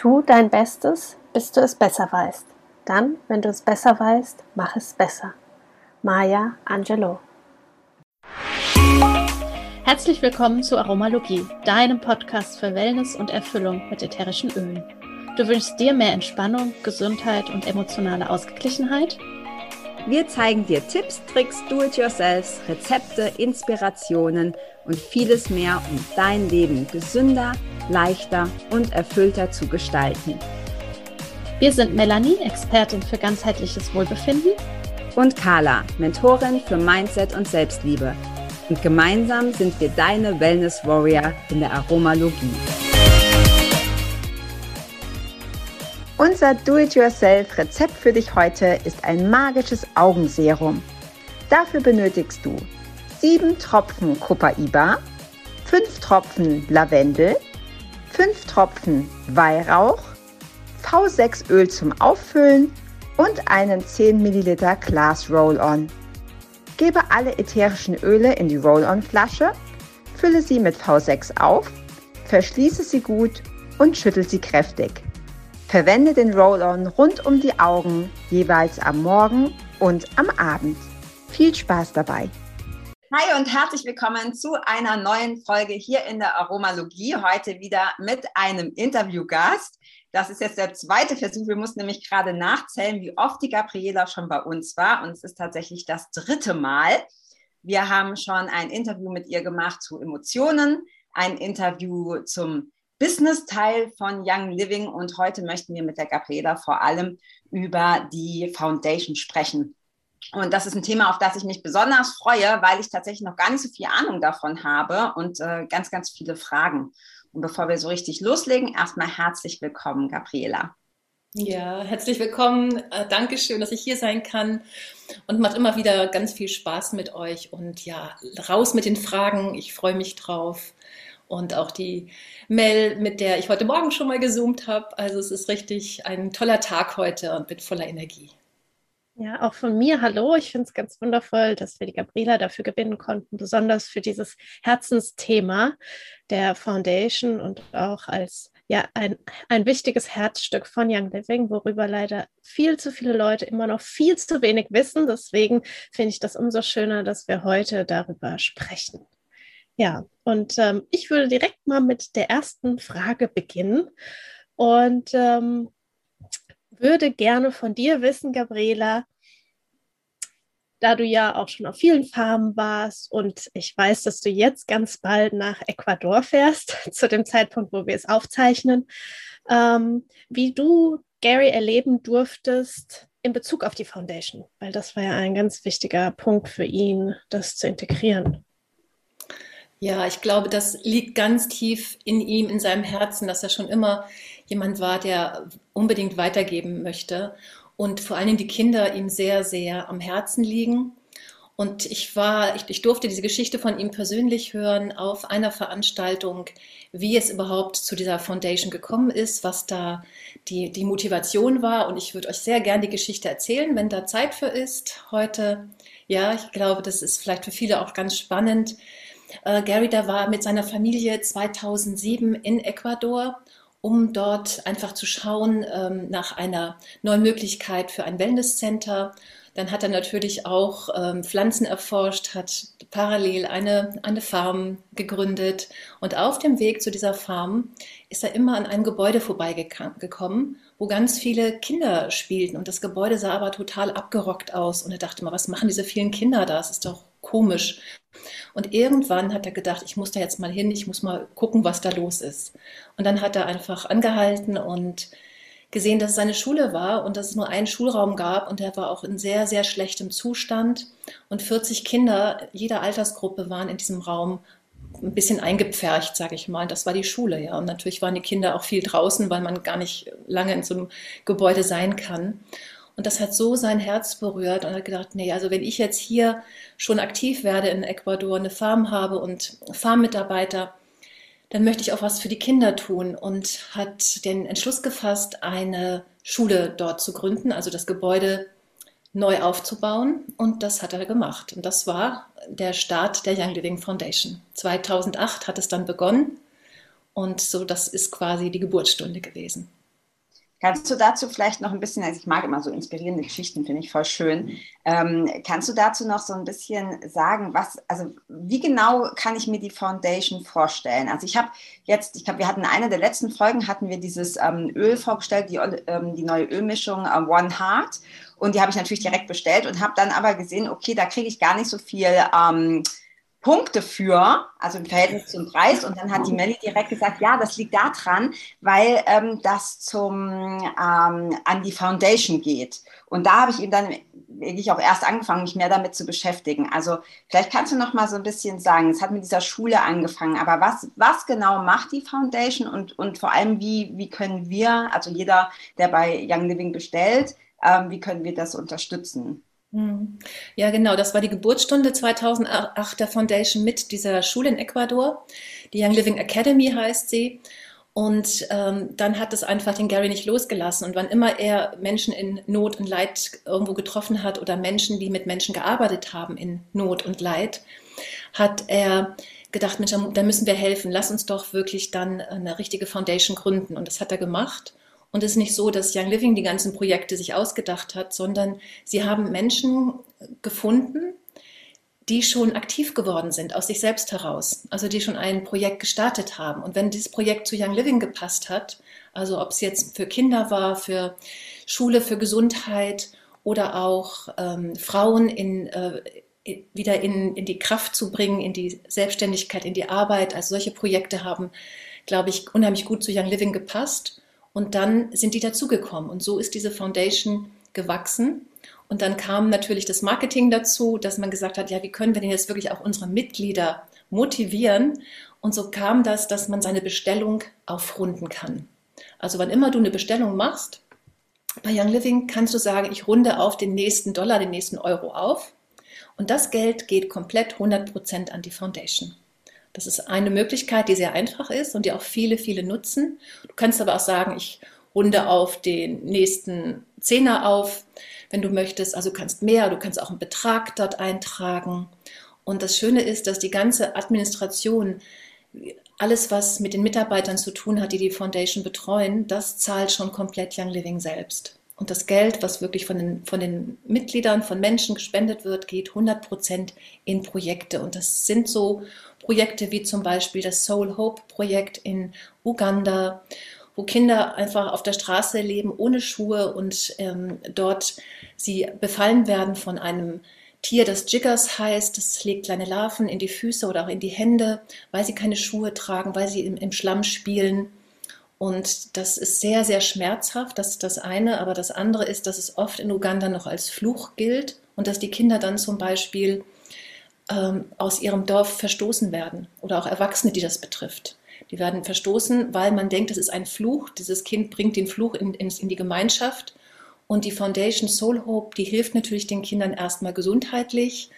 Tu dein Bestes, bis du es besser weißt. Dann, wenn du es besser weißt, mach es besser. Maya Angelou. Herzlich willkommen zu Aromalogie, deinem Podcast für Wellness und Erfüllung mit ätherischen Ölen. Du wünschst dir mehr Entspannung, Gesundheit und emotionale Ausgeglichenheit? Wir zeigen dir Tipps, Tricks, Do-it-yourselfs, Rezepte, Inspirationen und vieles mehr, um dein Leben gesünder, leichter und erfüllter zu gestalten. Wir sind Melanie, Expertin für ganzheitliches Wohlbefinden. Und Carla, Mentorin für Mindset und Selbstliebe. Und gemeinsam sind wir deine Wellness Warrior in der Aromalogie. Unser Do-it-yourself-Rezept für dich heute ist ein magisches Augenserum. Dafür benötigst du 7 Tropfen Copaiba, 5 Tropfen Lavendel, 5 Tropfen Weihrauch, V6 Öl zum Auffüllen und einen 10 ml Glas Roll-On. Gebe alle ätherischen Öle in die Roll-On-Flasche, fülle sie mit V6 auf, verschließe sie gut und schüttel sie kräftig. Verwende den Roll-On rund um die Augen, jeweils am Morgen und am Abend. Viel Spaß dabei! Hi und herzlich willkommen zu einer neuen Folge hier in der Aromalogie. Heute wieder mit einem Interviewgast. Das ist jetzt der zweite Versuch. Wir mussten nämlich gerade nachzählen, wie oft die Gabriela schon bei uns war. Und es ist tatsächlich das dritte Mal. Wir haben schon ein Interview mit ihr gemacht zu Emotionen, ein Interview zum Business-Teil von Young Living. Und heute möchten wir mit der Gabriela vor allem über die Foundation sprechen. Und das ist ein Thema, auf das ich mich besonders freue, weil ich tatsächlich noch gar nicht so viel Ahnung davon habe und äh, ganz, ganz viele Fragen. Und bevor wir so richtig loslegen, erstmal herzlich willkommen, Gabriela. Ja, herzlich willkommen. Äh, Dankeschön, dass ich hier sein kann. Und macht immer wieder ganz viel Spaß mit euch. Und ja, raus mit den Fragen. Ich freue mich drauf. Und auch die Mel, mit der ich heute Morgen schon mal gezoomt habe. Also es ist richtig ein toller Tag heute und mit voller Energie. Ja, auch von mir hallo. Ich finde es ganz wundervoll, dass wir die Gabriela dafür gewinnen konnten, besonders für dieses Herzensthema der Foundation und auch als ja ein, ein wichtiges Herzstück von Young Living, worüber leider viel zu viele Leute immer noch viel zu wenig wissen. Deswegen finde ich das umso schöner, dass wir heute darüber sprechen. Ja, und ähm, ich würde direkt mal mit der ersten Frage beginnen. Und ähm, würde gerne von dir wissen, Gabriela, da du ja auch schon auf vielen Farmen warst und ich weiß, dass du jetzt ganz bald nach Ecuador fährst, zu dem Zeitpunkt, wo wir es aufzeichnen, ähm, wie du Gary erleben durftest in Bezug auf die Foundation, weil das war ja ein ganz wichtiger Punkt für ihn, das zu integrieren. Ja, ich glaube, das liegt ganz tief in ihm, in seinem Herzen, dass er schon immer jemand war, der unbedingt weitergeben möchte und vor allen Dingen die Kinder ihm sehr, sehr am Herzen liegen. Und ich war, ich, ich, durfte diese Geschichte von ihm persönlich hören auf einer Veranstaltung, wie es überhaupt zu dieser Foundation gekommen ist, was da die, die Motivation war. Und ich würde euch sehr gern die Geschichte erzählen, wenn da Zeit für ist heute. Ja, ich glaube, das ist vielleicht für viele auch ganz spannend. Äh, Gary, der war mit seiner Familie 2007 in Ecuador um dort einfach zu schauen ähm, nach einer neuen Möglichkeit für ein Wellnesscenter. Dann hat er natürlich auch ähm, Pflanzen erforscht, hat parallel eine, eine Farm gegründet. Und auf dem Weg zu dieser Farm ist er immer an einem Gebäude vorbeigekommen, wo ganz viele Kinder spielten. Und das Gebäude sah aber total abgerockt aus. Und er dachte mal, was machen diese vielen Kinder da? Das ist doch komisch. Und irgendwann hat er gedacht, ich muss da jetzt mal hin, ich muss mal gucken, was da los ist. Und dann hat er einfach angehalten und gesehen, dass es seine Schule war und dass es nur einen Schulraum gab und der war auch in sehr, sehr schlechtem Zustand. Und 40 Kinder jeder Altersgruppe waren in diesem Raum ein bisschen eingepfercht, sage ich mal. Das war die Schule, ja. Und natürlich waren die Kinder auch viel draußen, weil man gar nicht lange in so einem Gebäude sein kann. Und das hat so sein Herz berührt und hat gedacht, nee, also wenn ich jetzt hier schon aktiv werde in Ecuador, eine Farm habe und Farmmitarbeiter, dann möchte ich auch was für die Kinder tun und hat den Entschluss gefasst, eine Schule dort zu gründen, also das Gebäude neu aufzubauen. Und das hat er gemacht. Und das war der Start der Young Living Foundation. 2008 hat es dann begonnen. Und so, das ist quasi die Geburtsstunde gewesen. Kannst du dazu vielleicht noch ein bisschen, also ich mag immer so inspirierende Geschichten, finde ich voll schön. Ähm, kannst du dazu noch so ein bisschen sagen, was, also wie genau kann ich mir die Foundation vorstellen? Also ich habe jetzt, ich glaube, wir hatten eine der letzten Folgen, hatten wir dieses ähm, Öl vorgestellt, die, ähm, die neue Ölmischung äh, One Heart. Und die habe ich natürlich direkt bestellt und habe dann aber gesehen, okay, da kriege ich gar nicht so viel ähm, Punkte für, also im Verhältnis zum Preis. Und dann hat die Melli direkt gesagt, ja, das liegt daran, weil ähm, das zum, ähm, an die Foundation geht. Und da habe ich eben dann wirklich auch erst angefangen, mich mehr damit zu beschäftigen. Also vielleicht kannst du noch mal so ein bisschen sagen, es hat mit dieser Schule angefangen, aber was, was genau macht die Foundation und, und vor allem, wie, wie können wir, also jeder, der bei Young Living bestellt, ähm, wie können wir das unterstützen? Hm. Ja, genau. Das war die Geburtsstunde 2008 der Foundation mit dieser Schule in Ecuador. Die Young Living Academy heißt sie. Und ähm, dann hat es einfach den Gary nicht losgelassen. Und wann immer er Menschen in Not und Leid irgendwo getroffen hat oder Menschen, die mit Menschen gearbeitet haben in Not und Leid, hat er gedacht, Mensch, da müssen wir helfen. Lass uns doch wirklich dann eine richtige Foundation gründen. Und das hat er gemacht. Und es ist nicht so, dass Young Living die ganzen Projekte sich ausgedacht hat, sondern sie haben Menschen gefunden, die schon aktiv geworden sind aus sich selbst heraus, also die schon ein Projekt gestartet haben. Und wenn dieses Projekt zu Young Living gepasst hat, also ob es jetzt für Kinder war, für Schule, für Gesundheit oder auch ähm, Frauen in, äh, wieder in, in die Kraft zu bringen, in die Selbstständigkeit, in die Arbeit, also solche Projekte haben, glaube ich, unheimlich gut zu Young Living gepasst. Und dann sind die dazugekommen. Und so ist diese Foundation gewachsen. Und dann kam natürlich das Marketing dazu, dass man gesagt hat, ja, wie können wir denn jetzt wirklich auch unsere Mitglieder motivieren? Und so kam das, dass man seine Bestellung aufrunden kann. Also wann immer du eine Bestellung machst, bei Young Living kannst du sagen, ich runde auf den nächsten Dollar, den nächsten Euro auf. Und das Geld geht komplett 100% an die Foundation. Das ist eine Möglichkeit, die sehr einfach ist und die auch viele, viele nutzen. Du kannst aber auch sagen, ich runde auf den nächsten Zehner auf, wenn du möchtest. Also du kannst mehr, du kannst auch einen Betrag dort eintragen. Und das Schöne ist, dass die ganze Administration, alles, was mit den Mitarbeitern zu tun hat, die die Foundation betreuen, das zahlt schon komplett Young Living selbst. Und das Geld, was wirklich von den, von den Mitgliedern, von Menschen gespendet wird, geht 100 Prozent in Projekte. Und das sind so Projekte wie zum Beispiel das Soul Hope Projekt in Uganda, wo Kinder einfach auf der Straße leben ohne Schuhe und ähm, dort sie befallen werden von einem Tier, das Jiggers heißt. Das legt kleine Larven in die Füße oder auch in die Hände, weil sie keine Schuhe tragen, weil sie im, im Schlamm spielen. Und das ist sehr, sehr schmerzhaft. Das ist das eine. Aber das andere ist, dass es oft in Uganda noch als Fluch gilt und dass die Kinder dann zum Beispiel ähm, aus ihrem Dorf verstoßen werden oder auch Erwachsene, die das betrifft. Die werden verstoßen, weil man denkt, es ist ein Fluch. Dieses Kind bringt den Fluch in, in, in die Gemeinschaft. Und die Foundation Soul Hope, die hilft natürlich den Kindern erstmal gesundheitlich,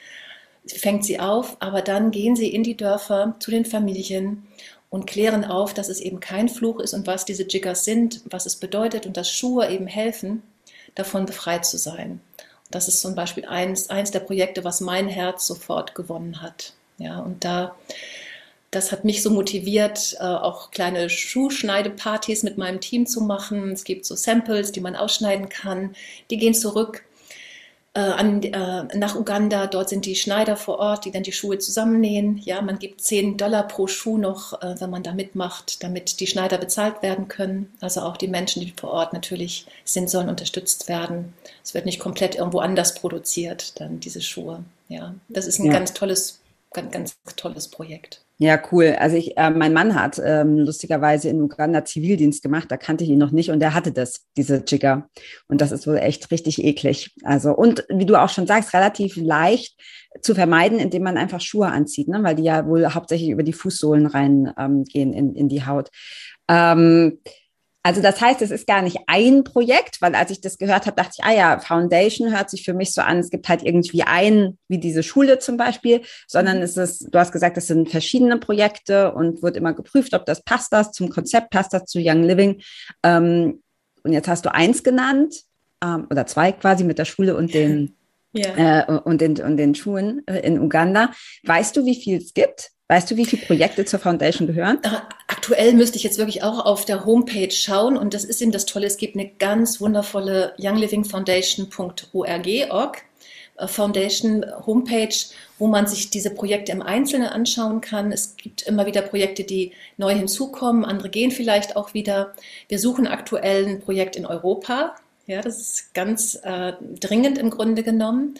fängt sie auf, aber dann gehen sie in die Dörfer zu den Familien und klären auf, dass es eben kein Fluch ist und was diese Jiggers sind, was es bedeutet und dass Schuhe eben helfen, davon befreit zu sein. Das ist zum Beispiel eins, eins der Projekte, was mein Herz sofort gewonnen hat. Ja, und da, das hat mich so motiviert, äh, auch kleine Schuhschneidepartys mit meinem Team zu machen. Es gibt so Samples, die man ausschneiden kann. Die gehen zurück äh, an, äh, nach Uganda. Dort sind die Schneider vor Ort, die dann die Schuhe zusammennähen. Ja, man gibt 10 Dollar pro Schuh noch, äh, wenn man da mitmacht, damit die Schneider bezahlt werden können. Also auch die Menschen, die vor Ort natürlich sind, sollen unterstützt werden. Es wird nicht komplett irgendwo anders produziert, dann diese Schuhe. Ja, das ist ein ja. ganz tolles, ganz, ganz tolles Projekt. Ja, cool. Also ich, äh, mein Mann hat ähm, lustigerweise in Uganda Zivildienst gemacht, da kannte ich ihn noch nicht und er hatte das, diese Jigger. Und das ist wohl echt richtig eklig. Also, und wie du auch schon sagst, relativ leicht zu vermeiden, indem man einfach Schuhe anzieht, ne? weil die ja wohl hauptsächlich über die Fußsohlen reingehen ähm, in, in die Haut. Ähm, also das heißt, es ist gar nicht ein Projekt, weil als ich das gehört habe, dachte ich, ah ja, Foundation hört sich für mich so an, es gibt halt irgendwie ein, wie diese Schule zum Beispiel, sondern mhm. es ist, du hast gesagt, es sind verschiedene Projekte und wird immer geprüft, ob das passt das zum Konzept, passt das zu Young Living. Ähm, und jetzt hast du eins genannt, ähm, oder zwei quasi mit der Schule und den yeah. äh, und, den, und den Schulen äh, in Uganda. Weißt du, wie viel es gibt? Weißt du, wie viele Projekte zur Foundation gehören? Äh, aktuell müsste ich jetzt wirklich auch auf der Homepage schauen und das ist eben das Tolle. Es gibt eine ganz wundervolle younglivingfoundation.org äh, Foundation Homepage, wo man sich diese Projekte im Einzelnen anschauen kann. Es gibt immer wieder Projekte, die neu hinzukommen, andere gehen vielleicht auch wieder. Wir suchen aktuell ein Projekt in Europa. Ja, das ist ganz äh, dringend im Grunde genommen,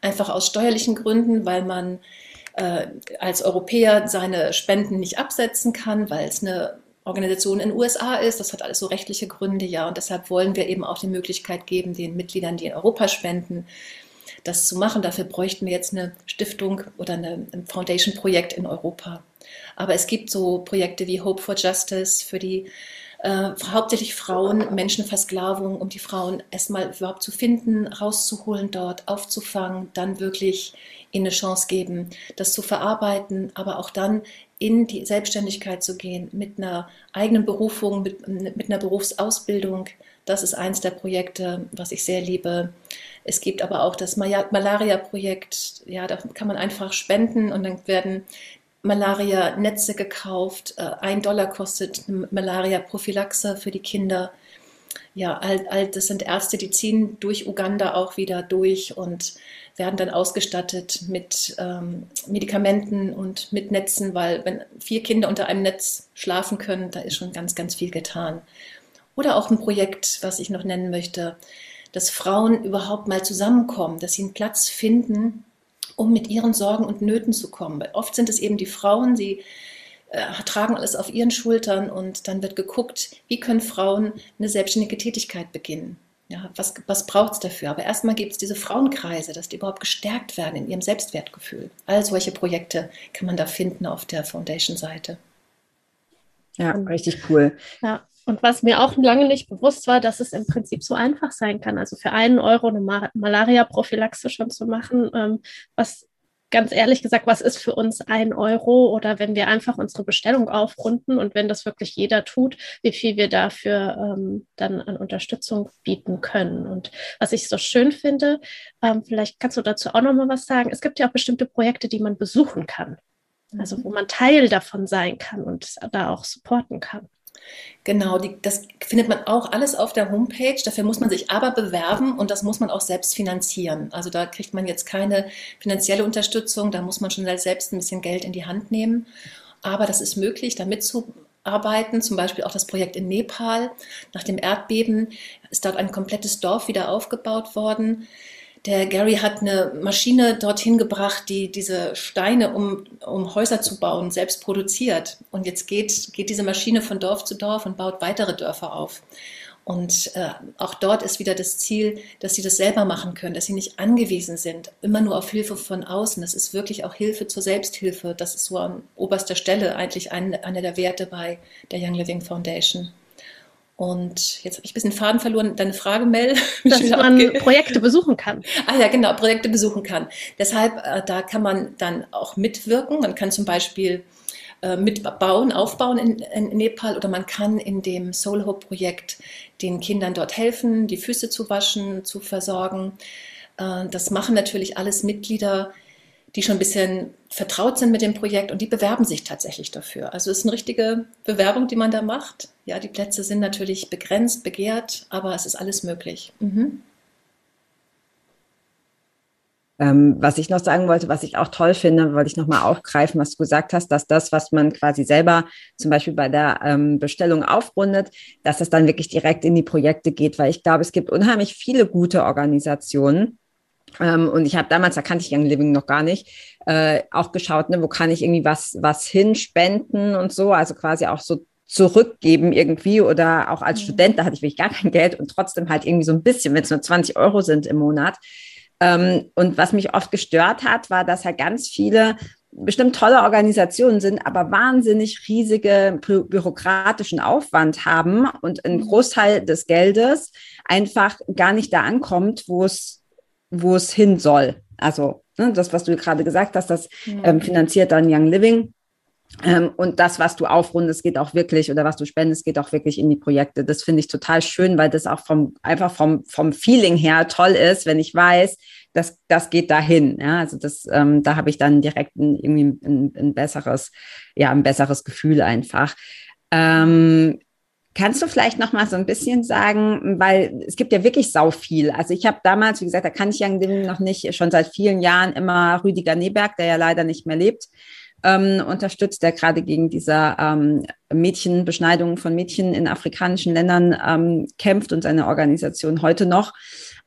einfach aus steuerlichen Gründen, weil man äh, als Europäer seine Spenden nicht absetzen kann, weil es eine Organisation in den USA ist. Das hat alles so rechtliche Gründe, ja. Und deshalb wollen wir eben auch die Möglichkeit geben, den Mitgliedern, die in Europa spenden, das zu machen. Dafür bräuchten wir jetzt eine Stiftung oder eine, ein Foundation-Projekt in Europa. Aber es gibt so Projekte wie Hope for Justice für die äh, hauptsächlich Frauen, Menschenversklavung, um die Frauen erstmal überhaupt zu finden, rauszuholen dort, aufzufangen, dann wirklich ihnen eine Chance geben, das zu verarbeiten, aber auch dann in die Selbstständigkeit zu gehen, mit einer eigenen Berufung, mit, mit einer Berufsausbildung. Das ist eins der Projekte, was ich sehr liebe. Es gibt aber auch das Malaria-Projekt. Ja, da kann man einfach spenden und dann werden Malaria-Netze gekauft. Äh, ein Dollar kostet Malaria-Prophylaxe für die Kinder. Ja, all, all, das sind Ärzte, die ziehen durch Uganda auch wieder durch und werden dann ausgestattet mit ähm, Medikamenten und mit Netzen, weil wenn vier Kinder unter einem Netz schlafen können, da ist schon ganz, ganz viel getan. Oder auch ein Projekt, was ich noch nennen möchte, dass Frauen überhaupt mal zusammenkommen, dass sie einen Platz finden, um mit ihren Sorgen und Nöten zu kommen. Weil oft sind es eben die Frauen, die äh, tragen alles auf ihren Schultern und dann wird geguckt, wie können Frauen eine selbstständige Tätigkeit beginnen. Ja, was, was braucht es dafür? Aber erstmal gibt es diese Frauenkreise, dass die überhaupt gestärkt werden in ihrem Selbstwertgefühl. All solche Projekte kann man da finden auf der Foundation-Seite. Ja, richtig cool. Ja, und was mir auch lange nicht bewusst war, dass es im Prinzip so einfach sein kann. Also für einen Euro eine Malaria-Prophylaxe schon zu machen, ähm, was ganz ehrlich gesagt, was ist für uns ein Euro oder wenn wir einfach unsere Bestellung aufrunden und wenn das wirklich jeder tut, wie viel wir dafür ähm, dann an Unterstützung bieten können. Und was ich so schön finde, ähm, vielleicht kannst du dazu auch noch mal was sagen. Es gibt ja auch bestimmte Projekte, die man besuchen kann. Also wo man Teil davon sein kann und da auch supporten kann. Genau, die, das findet man auch alles auf der Homepage. Dafür muss man sich aber bewerben und das muss man auch selbst finanzieren. Also da kriegt man jetzt keine finanzielle Unterstützung, da muss man schon selbst ein bisschen Geld in die Hand nehmen. Aber das ist möglich, da mitzuarbeiten. Zum Beispiel auch das Projekt in Nepal. Nach dem Erdbeben ist dort ein komplettes Dorf wieder aufgebaut worden. Der Gary hat eine Maschine dorthin gebracht, die diese Steine, um, um Häuser zu bauen, selbst produziert. Und jetzt geht, geht diese Maschine von Dorf zu Dorf und baut weitere Dörfer auf. Und äh, auch dort ist wieder das Ziel, dass sie das selber machen können, dass sie nicht angewiesen sind, immer nur auf Hilfe von außen. Das ist wirklich auch Hilfe zur Selbsthilfe. Das ist so an oberster Stelle eigentlich ein, einer der Werte bei der Young Living Foundation. Und jetzt habe ich ein bisschen Faden verloren. Deine Frage, Mel. Dass man Projekte besuchen kann. Ah ja, genau, Projekte besuchen kann. Deshalb, äh, da kann man dann auch mitwirken. Man kann zum Beispiel äh, mitbauen, aufbauen in, in, Nepal oder man kann in dem Soul Hope Projekt den Kindern dort helfen, die Füße zu waschen, zu versorgen. Äh, das machen natürlich alles Mitglieder die schon ein bisschen vertraut sind mit dem Projekt und die bewerben sich tatsächlich dafür. Also es ist eine richtige Bewerbung, die man da macht. Ja, die Plätze sind natürlich begrenzt, begehrt, aber es ist alles möglich. Mhm. Ähm, was ich noch sagen wollte, was ich auch toll finde, wollte ich nochmal aufgreifen, was du gesagt hast, dass das, was man quasi selber zum Beispiel bei der ähm, Bestellung aufrundet, dass das dann wirklich direkt in die Projekte geht, weil ich glaube, es gibt unheimlich viele gute Organisationen, ähm, und ich habe damals, da kannte ich Young Living noch gar nicht, äh, auch geschaut, ne, wo kann ich irgendwie was, was hinspenden und so, also quasi auch so zurückgeben irgendwie oder auch als mhm. Student, da hatte ich wirklich gar kein Geld und trotzdem halt irgendwie so ein bisschen, wenn es nur 20 Euro sind im Monat. Ähm, und was mich oft gestört hat, war, dass halt ganz viele bestimmt tolle Organisationen sind, aber wahnsinnig riesige bü bürokratischen Aufwand haben und ein mhm. Großteil des Geldes einfach gar nicht da ankommt, wo es wo es hin soll. Also ne, das, was du gerade gesagt hast, das ähm, finanziert dann Young Living. Ähm, und das, was du aufrundest, geht auch wirklich, oder was du spendest, geht auch wirklich in die Projekte. Das finde ich total schön, weil das auch vom, einfach vom, vom Feeling her toll ist, wenn ich weiß, dass das geht dahin. Ja, also das, ähm, da habe ich dann direkt ein, irgendwie ein, ein, besseres, ja, ein besseres Gefühl einfach. Ähm, Kannst du vielleicht noch mal so ein bisschen sagen, weil es gibt ja wirklich sau viel. Also ich habe damals, wie gesagt, da kann ich ja noch nicht, schon seit vielen Jahren immer Rüdiger Neberg, der ja leider nicht mehr lebt, ähm, unterstützt, der gerade gegen diese ähm, Mädchenbeschneidung von Mädchen in afrikanischen Ländern ähm, kämpft und seine Organisation heute noch.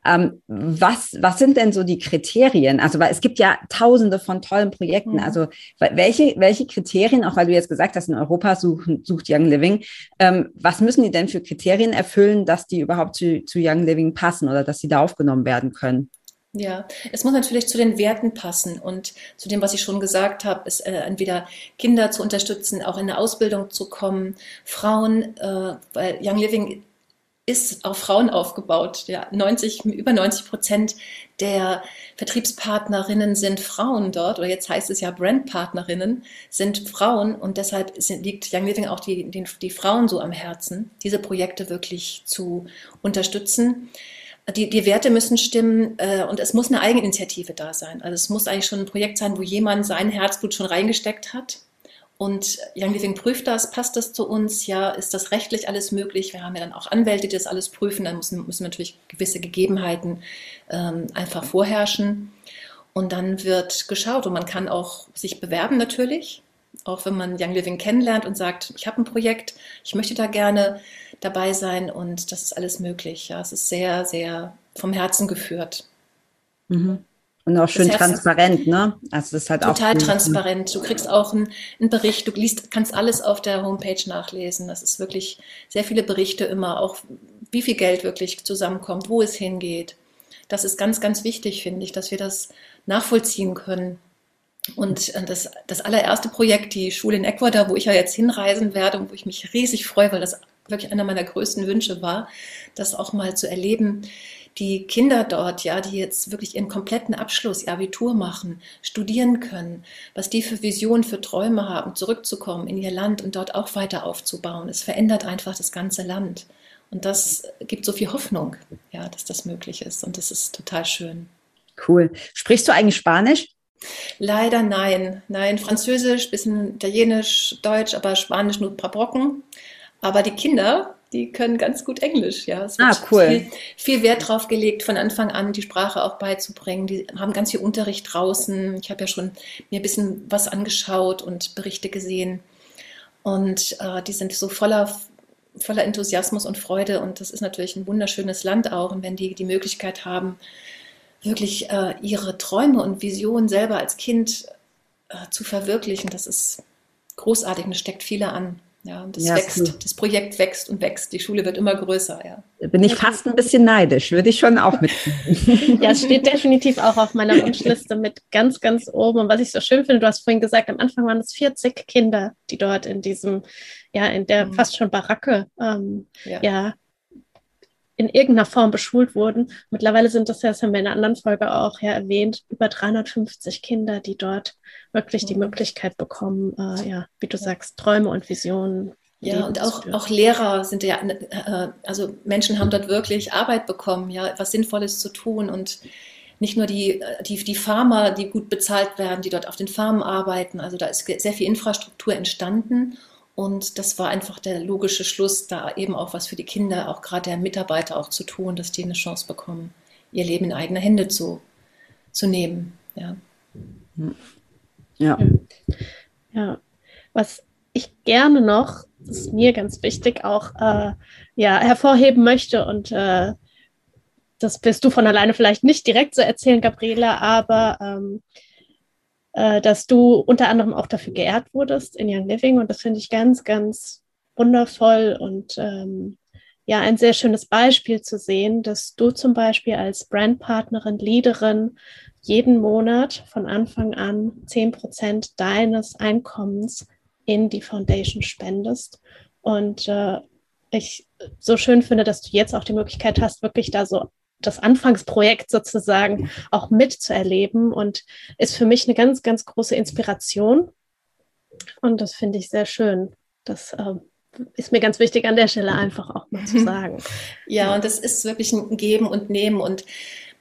Ähm, was, was sind denn so die Kriterien? Also, weil es gibt ja tausende von tollen Projekten. Mhm. Also, welche, welche Kriterien, auch weil du jetzt gesagt hast, in Europa suchen, sucht Young Living, ähm, was müssen die denn für Kriterien erfüllen, dass die überhaupt zu, zu Young Living passen oder dass sie da aufgenommen werden können? Ja, es muss natürlich zu den Werten passen und zu dem, was ich schon gesagt habe, ist äh, entweder Kinder zu unterstützen, auch in eine Ausbildung zu kommen, Frauen, äh, weil Young Living ist auf Frauen aufgebaut. Ja, 90, über 90 Prozent der Vertriebspartnerinnen sind Frauen dort, oder jetzt heißt es ja Brandpartnerinnen, sind Frauen und deshalb sind, liegt Young Living auch die, die, die Frauen so am Herzen, diese Projekte wirklich zu unterstützen. Die, die Werte müssen stimmen äh, und es muss eine Eigeninitiative da sein. Also es muss eigentlich schon ein Projekt sein, wo jemand sein Herzblut schon reingesteckt hat und Young Living prüft das, passt das zu uns, ja, ist das rechtlich alles möglich? Wir haben ja dann auch Anwälte, die das alles prüfen, dann müssen, müssen natürlich gewisse Gegebenheiten ähm, einfach vorherrschen. Und dann wird geschaut und man kann auch sich bewerben natürlich, auch wenn man Young Living kennenlernt und sagt, ich habe ein Projekt, ich möchte da gerne dabei sein und das ist alles möglich. Ja, es ist sehr, sehr vom Herzen geführt. Mhm. Und auch schön transparent, ne? Also das ist halt total auch transparent. Du kriegst auch einen, einen, Bericht, du liest, kannst alles auf der Homepage nachlesen. Das ist wirklich sehr viele Berichte immer, auch wie viel Geld wirklich zusammenkommt, wo es hingeht. Das ist ganz, ganz wichtig, finde ich, dass wir das nachvollziehen können. Und äh, das, das allererste Projekt, die Schule in Ecuador, wo ich ja jetzt hinreisen werde und wo ich mich riesig freue, weil das wirklich einer meiner größten Wünsche war, das auch mal zu erleben, die Kinder dort, ja, die jetzt wirklich ihren kompletten Abschluss, ihr Abitur machen, studieren können, was die für Visionen, für Träume haben, zurückzukommen in ihr Land und dort auch weiter aufzubauen. Es verändert einfach das ganze Land. Und das gibt so viel Hoffnung, ja, dass das möglich ist. Und das ist total schön. Cool. Sprichst du eigentlich Spanisch? Leider nein. Nein, Französisch, bisschen Italienisch, Deutsch, aber Spanisch nur ein paar Brocken. Aber die Kinder, die können ganz gut Englisch. Ja, es ah, cool. Viel, viel, Wert drauf gelegt, von Anfang an die Sprache auch beizubringen. Die haben ganz viel Unterricht draußen. Ich habe ja schon mir ein bisschen was angeschaut und Berichte gesehen. Und äh, die sind so voller, voller Enthusiasmus und Freude. Und das ist natürlich ein wunderschönes Land auch. Und wenn die die Möglichkeit haben, wirklich äh, ihre Träume und Visionen selber als Kind äh, zu verwirklichen, das ist großartig und steckt viele an. Ja, und das ja, wächst, cool. das Projekt wächst und wächst. Die Schule wird immer größer, ja. Da bin ich fast ein bisschen neidisch, würde ich schon auch mit. ja, es steht definitiv auch auf meiner Wunschliste mit ganz, ganz oben. Und was ich so schön finde, du hast vorhin gesagt, am Anfang waren es 40 Kinder, die dort in diesem, ja, in der mhm. fast schon Baracke, ähm, ja. ja. In irgendeiner Form beschult wurden. Mittlerweile sind das ja, das haben wir in einer anderen Folge auch ja erwähnt, über 350 Kinder, die dort wirklich die mhm. Möglichkeit bekommen, äh, ja, wie du sagst, Träume und Visionen. Ja, und auch, auch Lehrer sind ja, äh, also Menschen haben dort wirklich Arbeit bekommen, ja, etwas Sinnvolles zu tun und nicht nur die, die, die Farmer, die gut bezahlt werden, die dort auf den Farmen arbeiten. Also da ist sehr viel Infrastruktur entstanden und das war einfach der logische Schluss, da eben auch was für die Kinder, auch gerade der Mitarbeiter auch zu tun, dass die eine Chance bekommen, ihr Leben in eigene Hände zu, zu nehmen. Ja. Ja. Ja. Was ich gerne noch, das ist mir ganz wichtig, auch äh, ja, hervorheben möchte und äh, das wirst du von alleine vielleicht nicht direkt so erzählen, Gabriela, aber ähm, äh, dass du unter anderem auch dafür geehrt wurdest in Young Living und das finde ich ganz, ganz wundervoll und ähm, ja, ein sehr schönes Beispiel zu sehen, dass du zum Beispiel als Brandpartnerin, Leaderin jeden Monat von Anfang an 10 Prozent deines Einkommens in die Foundation spendest. Und äh, ich so schön finde, dass du jetzt auch die Möglichkeit hast, wirklich da so das Anfangsprojekt sozusagen auch mitzuerleben und ist für mich eine ganz, ganz große Inspiration. und das finde ich sehr schön. Das ähm, ist mir ganz wichtig an der Stelle einfach auch mal zu sagen. Ja, und das ist wirklich ein Geben und Nehmen und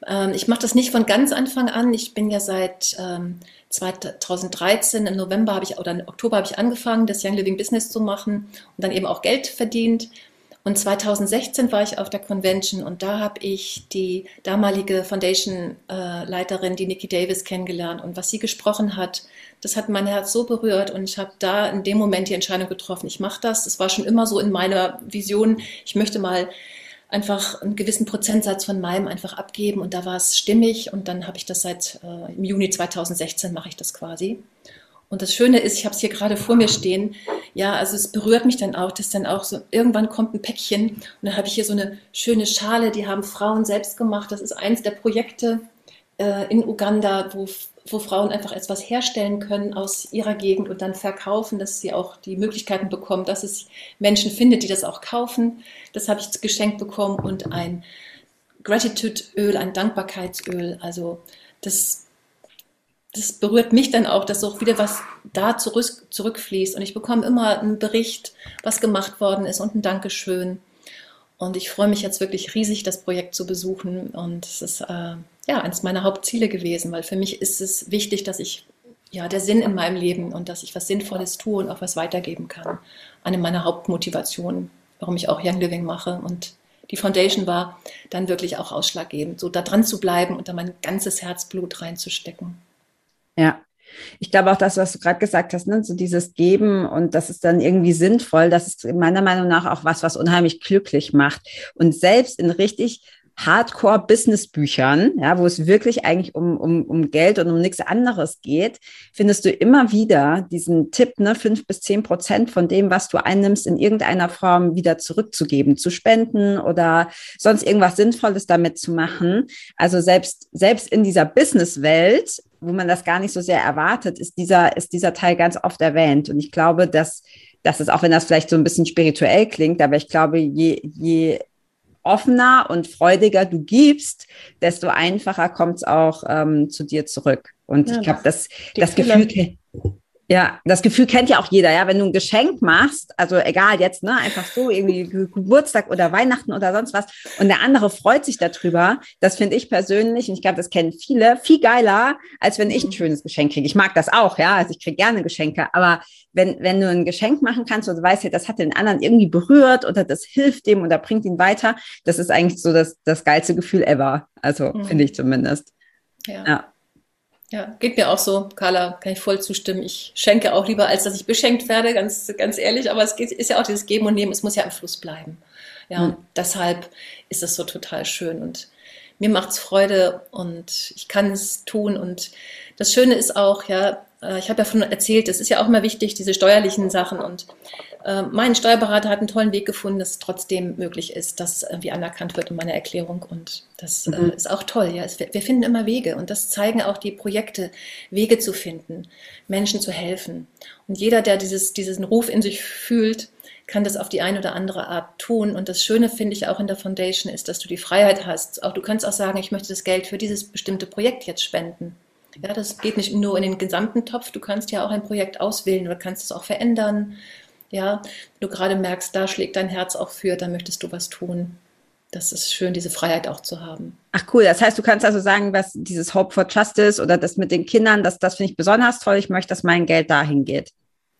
ähm, ich mache das nicht von ganz Anfang an. Ich bin ja seit ähm, 2013 im November habe ich oder im Oktober habe ich angefangen, das Young Living Business zu machen und dann eben auch Geld verdient. Und 2016 war ich auf der Convention und da habe ich die damalige Foundation-Leiterin, die Nikki Davis, kennengelernt. Und was sie gesprochen hat, das hat mein Herz so berührt und ich habe da in dem Moment die Entscheidung getroffen, ich mache das. Das war schon immer so in meiner Vision, ich möchte mal einfach einen gewissen Prozentsatz von meinem einfach abgeben und da war es stimmig und dann habe ich das seit äh, im Juni 2016 mache ich das quasi. Und das Schöne ist, ich habe es hier gerade vor mir stehen, ja, also es berührt mich dann auch, dass dann auch so, irgendwann kommt ein Päckchen und dann habe ich hier so eine schöne Schale, die haben Frauen selbst gemacht. Das ist eins der Projekte äh, in Uganda, wo wo Frauen einfach etwas herstellen können aus ihrer Gegend und dann verkaufen, dass sie auch die Möglichkeiten bekommen, dass es Menschen findet, die das auch kaufen. Das habe ich geschenkt bekommen und ein Gratitude-Öl, ein Dankbarkeitsöl. Also das, das berührt mich dann auch, dass auch wieder was da zurück, zurückfließt. Und ich bekomme immer einen Bericht, was gemacht worden ist und ein Dankeschön. Und ich freue mich jetzt wirklich riesig, das Projekt zu besuchen. Und es ist äh, ja eines meiner Hauptziele gewesen, weil für mich ist es wichtig, dass ich ja der Sinn in meinem Leben und dass ich was Sinnvolles tue und auch was weitergeben kann. Eine meiner Hauptmotivationen, warum ich auch Young Living mache. Und die Foundation war dann wirklich auch ausschlaggebend, so da dran zu bleiben und da mein ganzes Herzblut reinzustecken. Ja, ich glaube auch das, was du gerade gesagt hast, ne? so dieses Geben und das ist dann irgendwie sinnvoll, das ist meiner Meinung nach auch was, was unheimlich glücklich macht. Und selbst in richtig Hardcore-Business-Büchern, ja, wo es wirklich eigentlich um, um, um Geld und um nichts anderes geht, findest du immer wieder diesen Tipp, ne, fünf bis zehn Prozent von dem, was du einnimmst, in irgendeiner Form wieder zurückzugeben, zu spenden oder sonst irgendwas Sinnvolles damit zu machen. Also selbst, selbst in dieser Business-Welt, wo man das gar nicht so sehr erwartet, ist dieser, ist dieser Teil ganz oft erwähnt. Und ich glaube, dass das ist, auch wenn das vielleicht so ein bisschen spirituell klingt, aber ich glaube, je, je offener und freudiger du gibst, desto einfacher kommt es auch ähm, zu dir zurück. Und ja, ich glaube, das, das Gefühl, ja, das Gefühl kennt ja auch jeder, ja, wenn du ein Geschenk machst, also egal jetzt, ne, einfach so irgendwie Geburtstag oder Weihnachten oder sonst was und der andere freut sich darüber, das finde ich persönlich und ich glaube, das kennen viele, viel geiler, als wenn ich ein mhm. schönes Geschenk kriege. Ich mag das auch, ja, also ich kriege gerne Geschenke, aber wenn, wenn du ein Geschenk machen kannst und du weißt ja, das hat den anderen irgendwie berührt oder das hilft dem oder bringt ihn weiter, das ist eigentlich so das, das geilste Gefühl ever, also mhm. finde ich zumindest. ja. ja. Ja, geht mir auch so, Carla, kann ich voll zustimmen. Ich schenke auch lieber, als dass ich beschenkt werde, ganz, ganz ehrlich. Aber es geht, ist ja auch dieses Geben und Nehmen, es muss ja im Fluss bleiben. Ja, mhm. und deshalb ist es so total schön und mir macht's Freude und ich kann es tun. Und das Schöne ist auch, ja, äh, ich habe ja von erzählt, es ist ja auch immer wichtig, diese steuerlichen Sachen und äh, mein Steuerberater hat einen tollen Weg gefunden, dass es trotzdem möglich ist, dass irgendwie anerkannt wird in meiner Erklärung. Und das äh, mhm. ist auch toll. Ja. Es, wir finden immer Wege und das zeigen auch die Projekte, Wege zu finden, Menschen zu helfen. Und jeder, der dieses, diesen Ruf in sich fühlt, kann das auf die eine oder andere Art tun. Und das Schöne finde ich auch in der Foundation ist, dass du die Freiheit hast. Auch du kannst auch sagen, ich möchte das Geld für dieses bestimmte Projekt jetzt spenden. Ja, das geht nicht nur in den gesamten Topf. Du kannst ja auch ein Projekt auswählen oder kannst es auch verändern. Ja, wenn du gerade merkst, da schlägt dein Herz auch für, dann möchtest du was tun. Das ist schön, diese Freiheit auch zu haben. Ach cool, das heißt, du kannst also sagen, was dieses Hope for Justice oder das mit den Kindern, das, das finde ich besonders toll. Ich möchte, dass mein Geld dahin geht.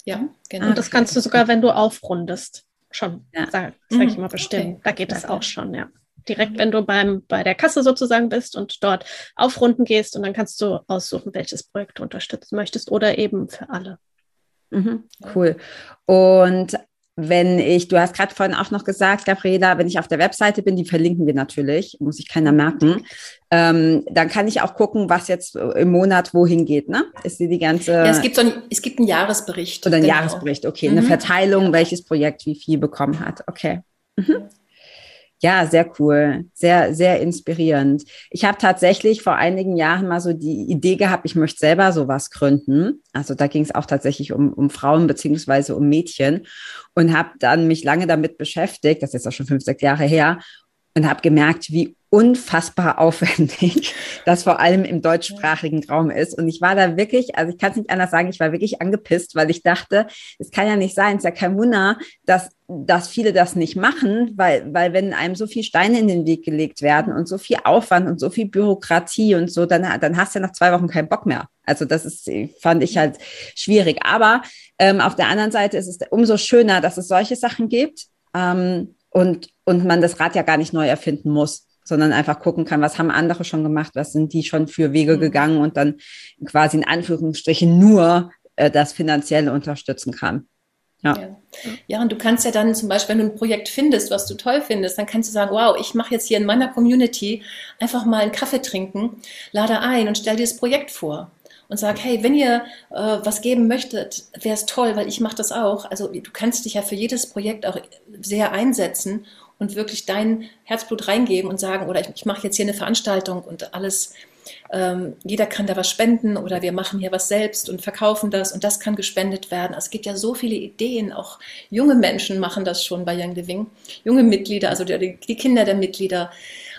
Ja, genau. Und das kannst du sogar, wenn du aufrundest, schon, ja. sag, sag ich mhm. mal, bestimmen. Okay. Da geht es auch schon, ja. Direkt, wenn du beim, bei der Kasse sozusagen bist und dort aufrunden gehst und dann kannst du aussuchen, welches Projekt du unterstützen möchtest oder eben für alle. Mhm, cool. Und wenn ich, du hast gerade vorhin auch noch gesagt, Gabriela, wenn ich auf der Webseite bin, die verlinken wir natürlich, muss sich keiner merken, ähm, dann kann ich auch gucken, was jetzt im Monat wohin geht, ne? Ist die, die ganze... Ja, es gibt, so ein, es gibt einen Jahresbericht. Oder einen genau. Jahresbericht, okay, mhm. eine Verteilung, ja. welches Projekt wie viel bekommen hat, okay. Mhm. Ja, sehr cool, sehr, sehr inspirierend. Ich habe tatsächlich vor einigen Jahren mal so die Idee gehabt, ich möchte selber sowas gründen. Also da ging es auch tatsächlich um, um Frauen beziehungsweise um Mädchen und habe dann mich lange damit beschäftigt, das ist jetzt auch schon fünf, sechs Jahre her, und habe gemerkt, wie unfassbar aufwendig, das vor allem im deutschsprachigen Raum ist. Und ich war da wirklich, also ich kann es nicht anders sagen, ich war wirklich angepisst, weil ich dachte, es kann ja nicht sein, es ist ja kein Wunder, dass, dass viele das nicht machen, weil, weil wenn einem so viel Steine in den Weg gelegt werden und so viel Aufwand und so viel Bürokratie und so, dann, dann hast du ja nach zwei Wochen keinen Bock mehr. Also das ist, fand ich halt schwierig. Aber ähm, auf der anderen Seite ist es umso schöner, dass es solche Sachen gibt. Ähm, und, und man das Rad ja gar nicht neu erfinden muss sondern einfach gucken kann, was haben andere schon gemacht, was sind die schon für Wege mhm. gegangen und dann quasi in Anführungsstrichen nur äh, das finanzielle unterstützen kann. Ja. ja. ja. und du kannst ja dann zum Beispiel, wenn du ein Projekt findest, was du toll findest, dann kannst du sagen, wow, ich mache jetzt hier in meiner Community einfach mal einen Kaffee trinken, lade ein und stell dir das Projekt vor und sag, hey, wenn ihr äh, was geben möchtet, wäre es toll, weil ich mache das auch. Also du kannst dich ja für jedes Projekt auch sehr einsetzen und wirklich dein Herzblut reingeben und sagen, oder ich, ich mache jetzt hier eine Veranstaltung und alles, ähm, jeder kann da was spenden oder wir machen hier was selbst und verkaufen das und das kann gespendet werden. Also es gibt ja so viele Ideen, auch junge Menschen machen das schon bei Young Living, junge Mitglieder, also die, die Kinder der Mitglieder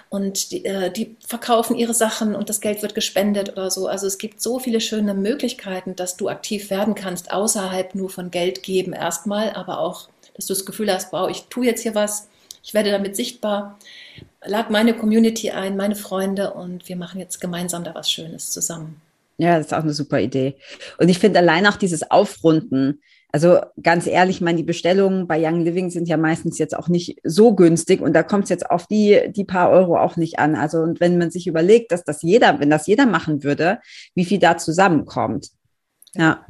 und die, äh, die, verkaufen ihre Sachen und das Geld wird gespendet oder so. Also es gibt so viele schöne Möglichkeiten, dass du aktiv werden kannst, außerhalb nur von Geld geben erstmal, aber auch, dass du das Gefühl hast, wow, ich tue jetzt hier was, ich werde damit sichtbar, lade meine Community ein, meine Freunde und wir machen jetzt gemeinsam da was Schönes zusammen. Ja, das ist auch eine super Idee. Und ich finde allein auch dieses Aufrunden, also ganz ehrlich, ich meine, die Bestellungen bei Young Living sind ja meistens jetzt auch nicht so günstig und da kommt es jetzt auf die, die paar Euro auch nicht an. Also und wenn man sich überlegt, dass das jeder, wenn das jeder machen würde, wie viel da zusammenkommt. Ja.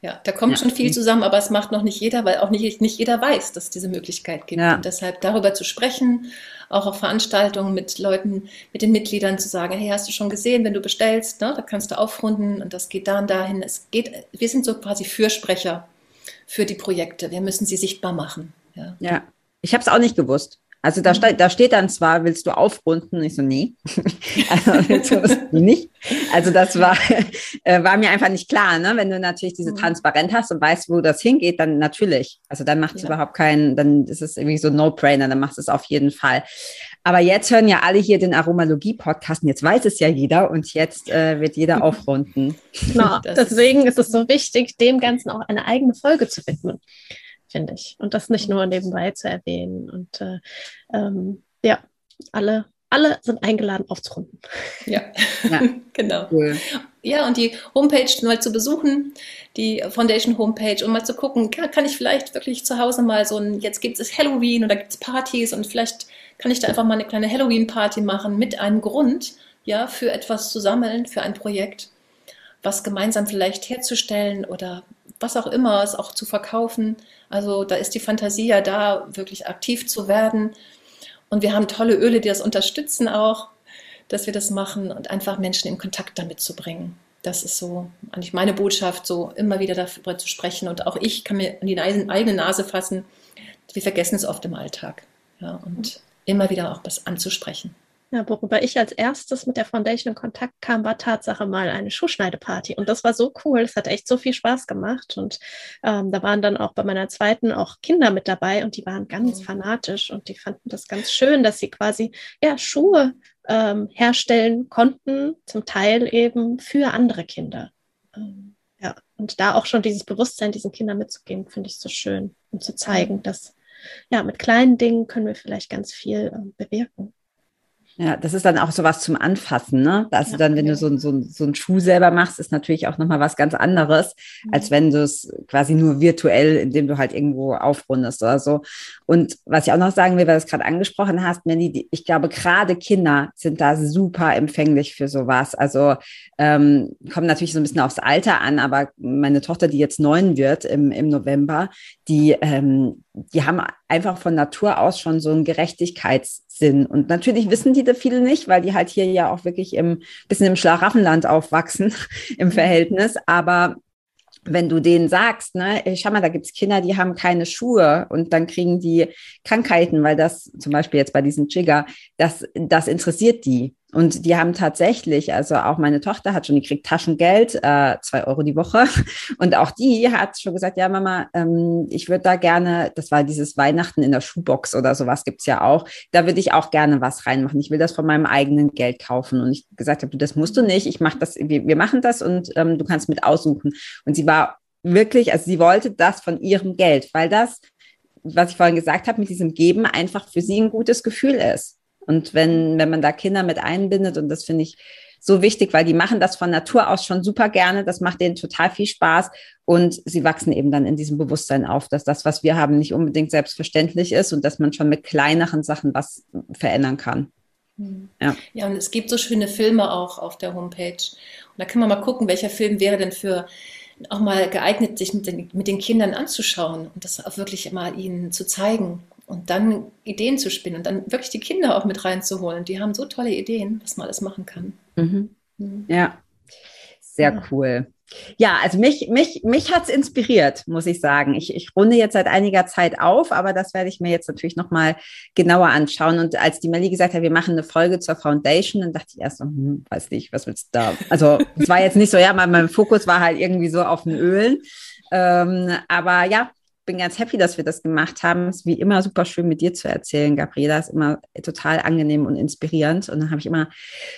Ja, da kommt ja. schon viel zusammen, aber es macht noch nicht jeder, weil auch nicht, nicht jeder weiß, dass es diese Möglichkeit gibt. Ja. Und deshalb darüber zu sprechen, auch auf Veranstaltungen mit Leuten, mit den Mitgliedern zu sagen, hey, hast du schon gesehen, wenn du bestellst, ne, da kannst du aufrunden und das geht dann dahin. Es geht, wir sind so quasi Fürsprecher für die Projekte. Wir müssen sie sichtbar machen. Ja, ja. ich habe es auch nicht gewusst. Also da, ste da steht dann zwar, willst du aufrunden? Ich so, nee. also, nicht. also das war, äh, war mir einfach nicht klar. Ne? Wenn du natürlich diese mhm. Transparenz hast und weißt, wo das hingeht, dann natürlich. Also dann macht es ja. überhaupt keinen, dann ist es irgendwie so No-Brainer, dann machst du es auf jeden Fall. Aber jetzt hören ja alle hier den Aromalogie-Podcast und jetzt weiß es ja jeder und jetzt äh, wird jeder aufrunden. Genau, deswegen ist es so wichtig, dem Ganzen auch eine eigene Folge zu widmen finde ich. Und das nicht nur nebenbei zu erwähnen. Und äh, ähm, ja, alle, alle sind eingeladen aufzurunden. Ja, ja. genau. Cool. Ja, und die Homepage mal zu besuchen, die Foundation Homepage, um mal zu gucken, kann, kann ich vielleicht wirklich zu Hause mal so ein, jetzt gibt es Halloween oder gibt es Partys und vielleicht kann ich da einfach mal eine kleine Halloween-Party machen mit einem Grund, ja, für etwas zu sammeln, für ein Projekt, was gemeinsam vielleicht herzustellen oder was auch immer, es auch zu verkaufen. Also da ist die Fantasie ja da, wirklich aktiv zu werden. Und wir haben tolle Öle, die das unterstützen auch, dass wir das machen und einfach Menschen in Kontakt damit zu bringen. Das ist so eigentlich meine Botschaft, so immer wieder darüber zu sprechen. Und auch ich kann mir in die eigene Nase fassen. Wir vergessen es oft im Alltag. Ja, und immer wieder auch was anzusprechen. Ja, worüber ich als erstes mit der Foundation in Kontakt kam, war Tatsache mal eine Schuhschneideparty. Und das war so cool. Es hat echt so viel Spaß gemacht. Und ähm, da waren dann auch bei meiner zweiten auch Kinder mit dabei und die waren ganz mhm. fanatisch und die fanden das ganz schön, dass sie quasi ja Schuhe ähm, herstellen konnten, zum Teil eben für andere Kinder. Ähm, ja, und da auch schon dieses Bewusstsein diesen Kindern mitzugeben, finde ich so schön und zu zeigen, dass ja mit kleinen Dingen können wir vielleicht ganz viel äh, bewirken. Ja, das ist dann auch sowas zum Anfassen, ne? Also ja, dann, wenn ja. du so, so, so einen Schuh selber machst, ist natürlich auch nochmal was ganz anderes, mhm. als wenn du es quasi nur virtuell, indem du halt irgendwo aufrundest oder so. Und was ich auch noch sagen will, weil du es gerade angesprochen hast, Mandy, ich glaube, gerade Kinder sind da super empfänglich für sowas. Also ähm, kommt natürlich so ein bisschen aufs Alter an, aber meine Tochter, die jetzt neun wird im, im November, die, ähm, die haben einfach von Natur aus schon so einen Gerechtigkeitssinn. Und natürlich wissen die da viele nicht, weil die halt hier ja auch wirklich im bisschen im Schlaraffenland aufwachsen im Verhältnis. Aber wenn du denen sagst, ne, schau mal, da gibt's Kinder, die haben keine Schuhe und dann kriegen die Krankheiten, weil das zum Beispiel jetzt bei diesem Trigger, das, das interessiert die. Und die haben tatsächlich, also auch meine Tochter hat schon, die kriegt Taschengeld, äh, zwei Euro die Woche. Und auch die hat schon gesagt, ja, Mama, ähm, ich würde da gerne, das war dieses Weihnachten in der Schuhbox oder sowas gibt's ja auch, da würde ich auch gerne was reinmachen. Ich will das von meinem eigenen Geld kaufen. Und ich gesagt habe, du, das musst du nicht, ich mache das, wir, wir machen das und ähm, du kannst mit aussuchen. Und sie war wirklich, also sie wollte das von ihrem Geld, weil das, was ich vorhin gesagt habe, mit diesem Geben einfach für sie ein gutes Gefühl ist. Und wenn, wenn man da Kinder mit einbindet, und das finde ich so wichtig, weil die machen das von Natur aus schon super gerne. Das macht denen total viel Spaß. Und sie wachsen eben dann in diesem Bewusstsein auf, dass das, was wir haben, nicht unbedingt selbstverständlich ist und dass man schon mit kleineren Sachen was verändern kann. Hm. Ja. ja, und es gibt so schöne Filme auch auf der Homepage. Und da kann man mal gucken, welcher Film wäre denn für auch mal geeignet, sich mit den, mit den Kindern anzuschauen und das auch wirklich mal ihnen zu zeigen und dann Ideen zu spinnen und dann wirklich die Kinder auch mit reinzuholen. Die haben so tolle Ideen, was man alles machen kann. Mhm. Mhm. Ja, sehr ja. cool. Ja, also mich, mich, mich hat es inspiriert, muss ich sagen. Ich, ich runde jetzt seit einiger Zeit auf, aber das werde ich mir jetzt natürlich nochmal genauer anschauen. Und als die Melli gesagt hat, wir machen eine Folge zur Foundation, dann dachte ich erst so, hm, weiß nicht, was willst du da? Also es war jetzt nicht so, ja, mein, mein Fokus war halt irgendwie so auf den Ölen. Ähm, aber ja, bin ganz happy, dass wir das gemacht haben. Es ist wie immer super schön mit dir zu erzählen, Gabriela. Ist immer total angenehm und inspirierend. Und dann habe ich immer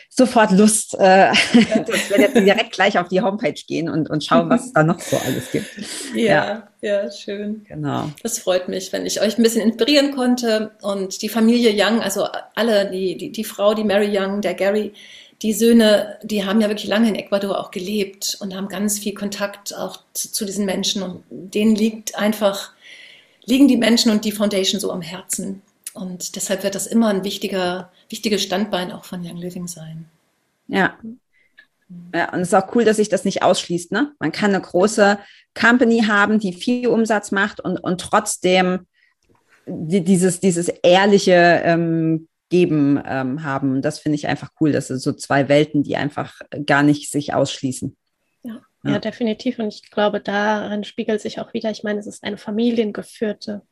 sofort Lust, äh, dass wir jetzt direkt gleich auf die Homepage gehen und, und schauen, was es da noch so alles gibt. Ja, ja, ja, schön. Genau. Das freut mich, wenn ich euch ein bisschen inspirieren konnte. Und die Familie Young, also alle, die, die, die Frau, die Mary Young, der Gary, die Söhne, die haben ja wirklich lange in Ecuador auch gelebt und haben ganz viel Kontakt auch zu, zu, diesen Menschen und denen liegt einfach, liegen die Menschen und die Foundation so am Herzen. Und deshalb wird das immer ein wichtiger, wichtiges Standbein auch von Young Living sein. Ja. Ja, und es ist auch cool, dass sich das nicht ausschließt. Ne? Man kann eine große Company haben, die viel Umsatz macht und, und trotzdem die, dieses, dieses ehrliche ähm, geben ähm, haben. Das finde ich einfach cool. Das sind so zwei Welten, die einfach gar nicht sich ausschließen. Ja, ja. ja, definitiv. Und ich glaube, darin spiegelt sich auch wieder, ich meine, es ist ein familiengeführtes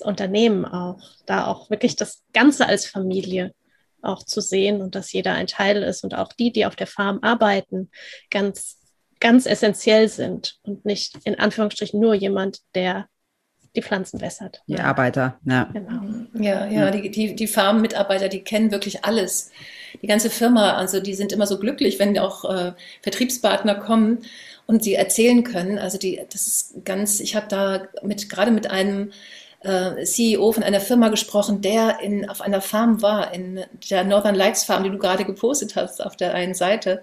Unternehmen auch, da auch wirklich das Ganze als Familie auch zu sehen und dass jeder ein Teil ist und auch die, die auf der Farm arbeiten, ganz, ganz essentiell sind und nicht in Anführungsstrichen nur jemand, der die Pflanzen wässert. Die Arbeiter, ja. Genau. Ja, ja, die, die, die Farmmitarbeiter, die kennen wirklich alles. Die ganze Firma, also die sind immer so glücklich, wenn auch äh, Vertriebspartner kommen und sie erzählen können. Also die, das ist ganz, ich habe da mit gerade mit einem äh, CEO von einer Firma gesprochen, der in, auf einer Farm war, in der Northern Lights Farm, die du gerade gepostet hast auf der einen Seite.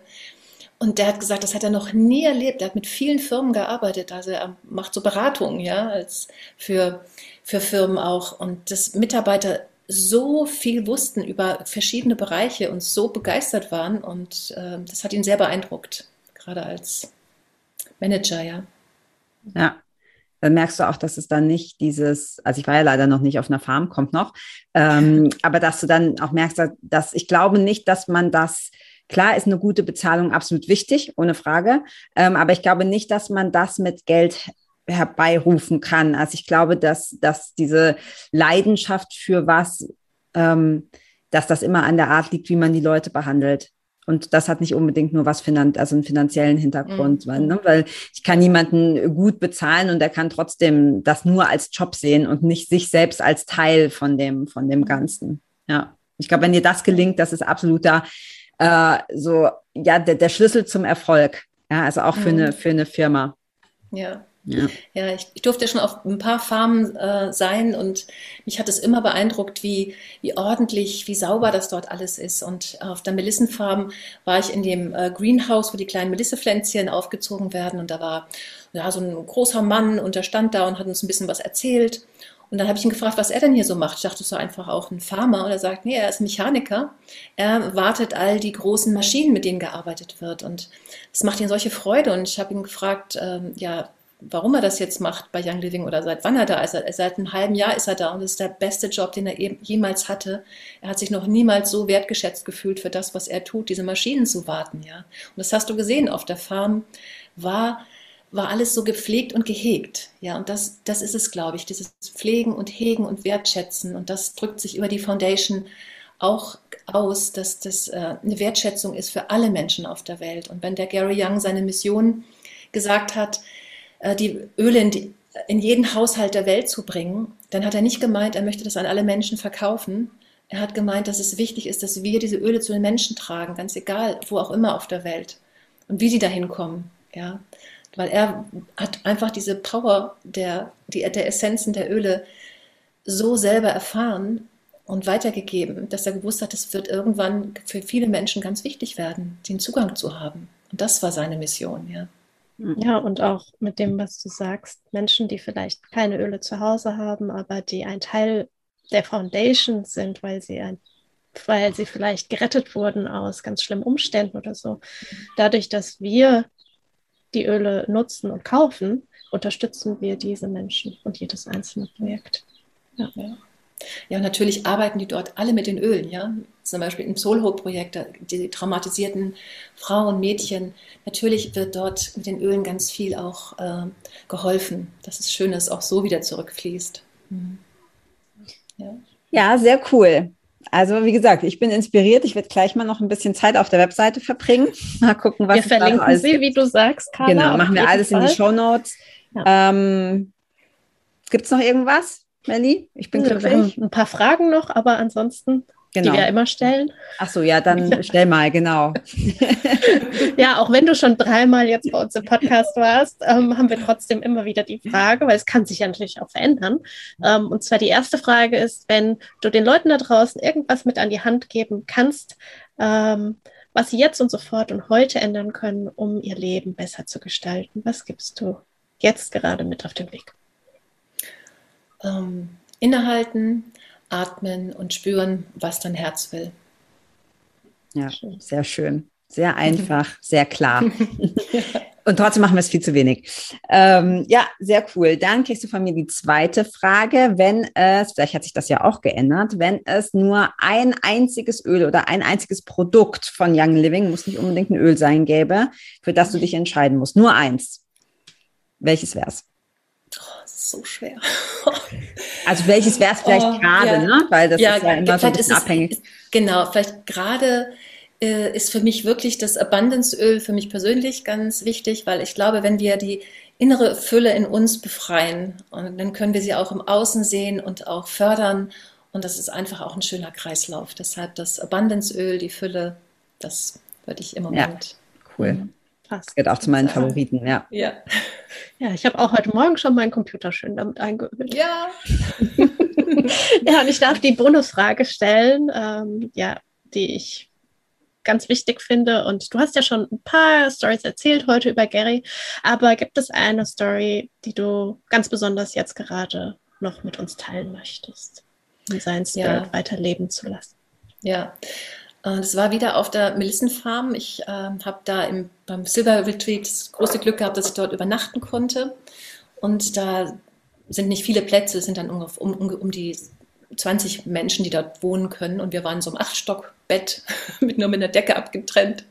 Und der hat gesagt, das hat er noch nie erlebt. Er hat mit vielen Firmen gearbeitet. Also er macht so Beratungen, ja, als für, für Firmen auch. Und dass Mitarbeiter so viel wussten über verschiedene Bereiche und so begeistert waren. Und äh, das hat ihn sehr beeindruckt, gerade als Manager, ja. Ja, dann merkst du auch, dass es dann nicht dieses, also ich war ja leider noch nicht auf einer Farm, kommt noch, ähm, aber dass du dann auch merkst, dass ich glaube nicht, dass man das Klar ist eine gute Bezahlung absolut wichtig, ohne Frage. Ähm, aber ich glaube nicht, dass man das mit Geld herbeirufen kann. Also ich glaube, dass, dass diese Leidenschaft für was, ähm, dass das immer an der Art liegt, wie man die Leute behandelt. Und das hat nicht unbedingt nur was finan also einen finanziellen Hintergrund, mhm. weil, ne, weil ich kann niemanden gut bezahlen und er kann trotzdem das nur als Job sehen und nicht sich selbst als Teil von dem, von dem Ganzen. Ja. Ich glaube, wenn dir das gelingt, das ist absoluter äh, so, ja, der, der Schlüssel zum Erfolg. Ja, also auch für, mhm. eine, für eine Firma. Ja. Ja, ja ich, ich, durfte schon auf ein paar Farmen äh, sein und mich hat es immer beeindruckt, wie, wie ordentlich, wie sauber das dort alles ist. Und auf der Melissenfarm war ich in dem äh, Greenhouse, wo die kleinen Melissepflänzchen aufgezogen werden. Und da war ja, so ein großer Mann und der stand da und hat uns ein bisschen was erzählt. Und dann habe ich ihn gefragt, was er denn hier so macht. Ich dachte, so einfach auch ein Farmer. Und er sagt, nee, er ist Mechaniker. Er wartet all die großen Maschinen, mit denen gearbeitet wird. Und das macht ihm solche Freude. Und ich habe ihn gefragt, ähm, ja, warum er das jetzt macht bei Young Living oder seit wann er da ist. Seit einem halben Jahr ist er da und das ist der beste Job, den er jemals hatte. Er hat sich noch niemals so wertgeschätzt gefühlt für das, was er tut, diese Maschinen zu warten. Ja. Und das hast du gesehen auf der Farm, war war alles so gepflegt und gehegt. Ja, und das, das ist es, glaube ich, dieses Pflegen und Hegen und Wertschätzen. Und das drückt sich über die Foundation auch aus, dass das äh, eine Wertschätzung ist für alle Menschen auf der Welt. Und wenn der Gary Young seine Mission gesagt hat, äh, die Öle in, die, in jeden Haushalt der Welt zu bringen, dann hat er nicht gemeint, er möchte das an alle Menschen verkaufen. Er hat gemeint, dass es wichtig ist, dass wir diese Öle zu den Menschen tragen, ganz egal, wo auch immer auf der Welt und wie sie dahin kommen. Ja, weil er hat einfach diese Power der, die, der Essenzen der Öle so selber erfahren und weitergegeben, dass er gewusst hat, es wird irgendwann für viele Menschen ganz wichtig werden, den Zugang zu haben. Und das war seine Mission, ja. Ja, und auch mit dem, was du sagst, Menschen, die vielleicht keine Öle zu Hause haben, aber die ein Teil der Foundation sind, weil sie ein, weil sie vielleicht gerettet wurden aus ganz schlimmen Umständen oder so. Dadurch, dass wir die Öle nutzen und kaufen, unterstützen wir diese Menschen und jedes einzelne Projekt. Ja. ja. Ja, natürlich arbeiten die dort alle mit den Ölen, ja. Zum Beispiel im Soulhope-Projekt, die traumatisierten Frauen, Mädchen. Natürlich wird dort mit den Ölen ganz viel auch äh, geholfen, dass es schön ist, auch so wieder zurückfließt. Mhm. Ja. ja, sehr cool. Also wie gesagt, ich bin inspiriert. Ich werde gleich mal noch ein bisschen Zeit auf der Webseite verbringen. Mal gucken, was wir verlinken da alles sie, wie du sagst, Carla. Genau, machen wir alles Fall. in die Show Notes. Ja. Ähm, Gibt es noch irgendwas? Melli? Ich bin glücklich. Wir haben ein paar Fragen noch, aber ansonsten, genau. die wir immer stellen. Ach so, ja, dann stell mal, genau. ja, auch wenn du schon dreimal jetzt bei uns im Podcast warst, ähm, haben wir trotzdem immer wieder die Frage, weil es kann sich ja natürlich auch verändern. Ähm, und zwar die erste Frage ist, wenn du den Leuten da draußen irgendwas mit an die Hand geben kannst, ähm, was sie jetzt und sofort und heute ändern können, um ihr Leben besser zu gestalten. Was gibst du jetzt gerade mit auf den Weg? ähm, innehalten, atmen und spüren, was dein Herz will. Ja, sehr schön. Sehr einfach, sehr klar. Und trotzdem machen wir es viel zu wenig. Ähm, ja, sehr cool. Dann kriegst du von mir die zweite Frage. Wenn es, vielleicht hat sich das ja auch geändert, wenn es nur ein einziges Öl oder ein einziges Produkt von Young Living, muss nicht unbedingt ein Öl sein, gäbe, für das du dich entscheiden musst. Nur eins. Welches wär's? So schwer. also welches wäre es vielleicht oh, gerade, ja. ne? Weil das ja, ist ja immer so ein bisschen abhängig. Es, genau, vielleicht gerade äh, ist für mich wirklich das Abundanceöl für mich persönlich ganz wichtig, weil ich glaube, wenn wir die innere Fülle in uns befreien, und dann können wir sie auch im Außen sehen und auch fördern. Und das ist einfach auch ein schöner Kreislauf. Deshalb das Abundanceöl, die Fülle, das würde ich im Moment. Ja, cool. Passt. Gehört auch zu meinen Favoriten, ja. Ja, ja ich habe auch heute Morgen schon meinen Computer schön damit eingeölt. Ja. ja, und ich darf die Bonusfrage stellen, ähm, ja, die ich ganz wichtig finde. Und du hast ja schon ein paar Stories erzählt heute über Gary, aber gibt es eine Story, die du ganz besonders jetzt gerade noch mit uns teilen möchtest, um seinen Spirit ja. weiterleben zu lassen? Ja, das war wieder auf der Melissenfarm. Ich äh, habe da im, beim Silver Retreat das große Glück gehabt, dass ich dort übernachten konnte. Und da sind nicht viele Plätze, es sind dann um, um, um die 20 Menschen, die dort wohnen können. Und wir waren so im Achtstockbett mit nur mit einer Decke abgetrennt.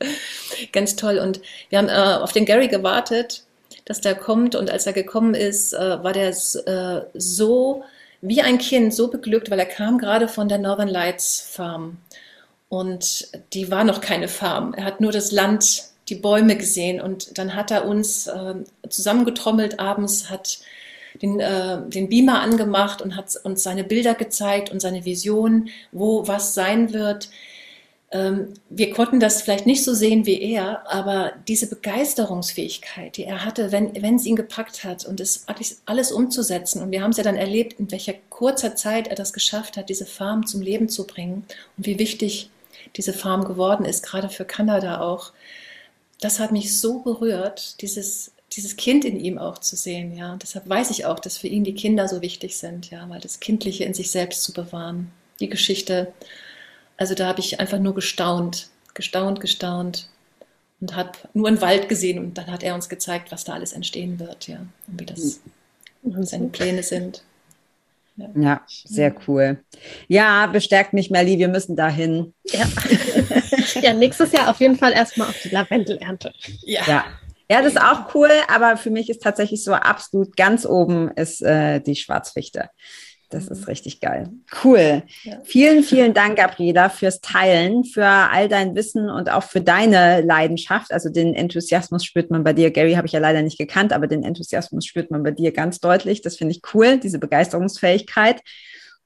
Ganz toll. Und wir haben äh, auf den Gary gewartet, dass der kommt. Und als er gekommen ist, äh, war der äh, so wie ein Kind, so beglückt, weil er kam gerade von der Northern Lights Farm. Und die war noch keine Farm. Er hat nur das Land, die Bäume gesehen. Und dann hat er uns äh, zusammengetrommelt abends, hat den, äh, den Beamer angemacht und hat uns seine Bilder gezeigt und seine Vision, wo was sein wird. Ähm, wir konnten das vielleicht nicht so sehen wie er, aber diese Begeisterungsfähigkeit, die er hatte, wenn, es ihn gepackt hat und es alles umzusetzen. Und wir haben es ja dann erlebt, in welcher kurzer Zeit er das geschafft hat, diese Farm zum Leben zu bringen und wie wichtig diese Farm geworden ist, gerade für Kanada auch. Das hat mich so berührt, dieses, dieses Kind in ihm auch zu sehen, ja. deshalb weiß ich auch, dass für ihn die Kinder so wichtig sind, ja, weil das Kindliche in sich selbst zu bewahren. Die Geschichte, also da habe ich einfach nur gestaunt, gestaunt, gestaunt und habe nur einen Wald gesehen und dann hat er uns gezeigt, was da alles entstehen wird, ja, und wie das mhm. seine Pläne sind. Ja. sehr cool. Ja, bestärkt mich, Melli, wir müssen dahin. Ja. ja, nächstes Jahr auf jeden Fall erstmal auf die Lavendelernte. Ja. ja. Ja, das ist auch cool, aber für mich ist tatsächlich so absolut ganz oben ist äh, die Schwarzfichte. Das ist richtig geil. Cool. Ja. Vielen, vielen Dank, Gabriela, fürs Teilen, für all dein Wissen und auch für deine Leidenschaft. Also den Enthusiasmus spürt man bei dir. Gary habe ich ja leider nicht gekannt, aber den Enthusiasmus spürt man bei dir ganz deutlich. Das finde ich cool, diese Begeisterungsfähigkeit.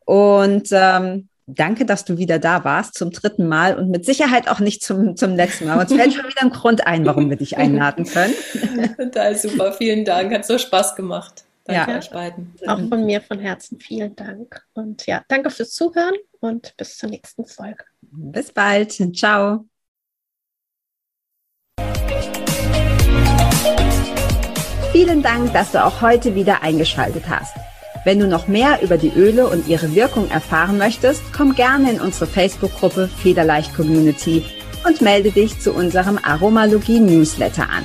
Und ähm, danke, dass du wieder da warst zum dritten Mal und mit Sicherheit auch nicht zum, zum letzten Mal. Uns fällt schon wieder ein Grund ein, warum wir dich einladen können. Total super. Vielen Dank. Hat so Spaß gemacht. Danke ja. euch beiden. Auch von mir von Herzen vielen Dank. Und ja, danke fürs Zuhören und bis zur nächsten Folge. Bis bald. Ciao. Vielen Dank, dass du auch heute wieder eingeschaltet hast. Wenn du noch mehr über die Öle und ihre Wirkung erfahren möchtest, komm gerne in unsere Facebook-Gruppe Federleicht Community und melde dich zu unserem Aromalogie-Newsletter an.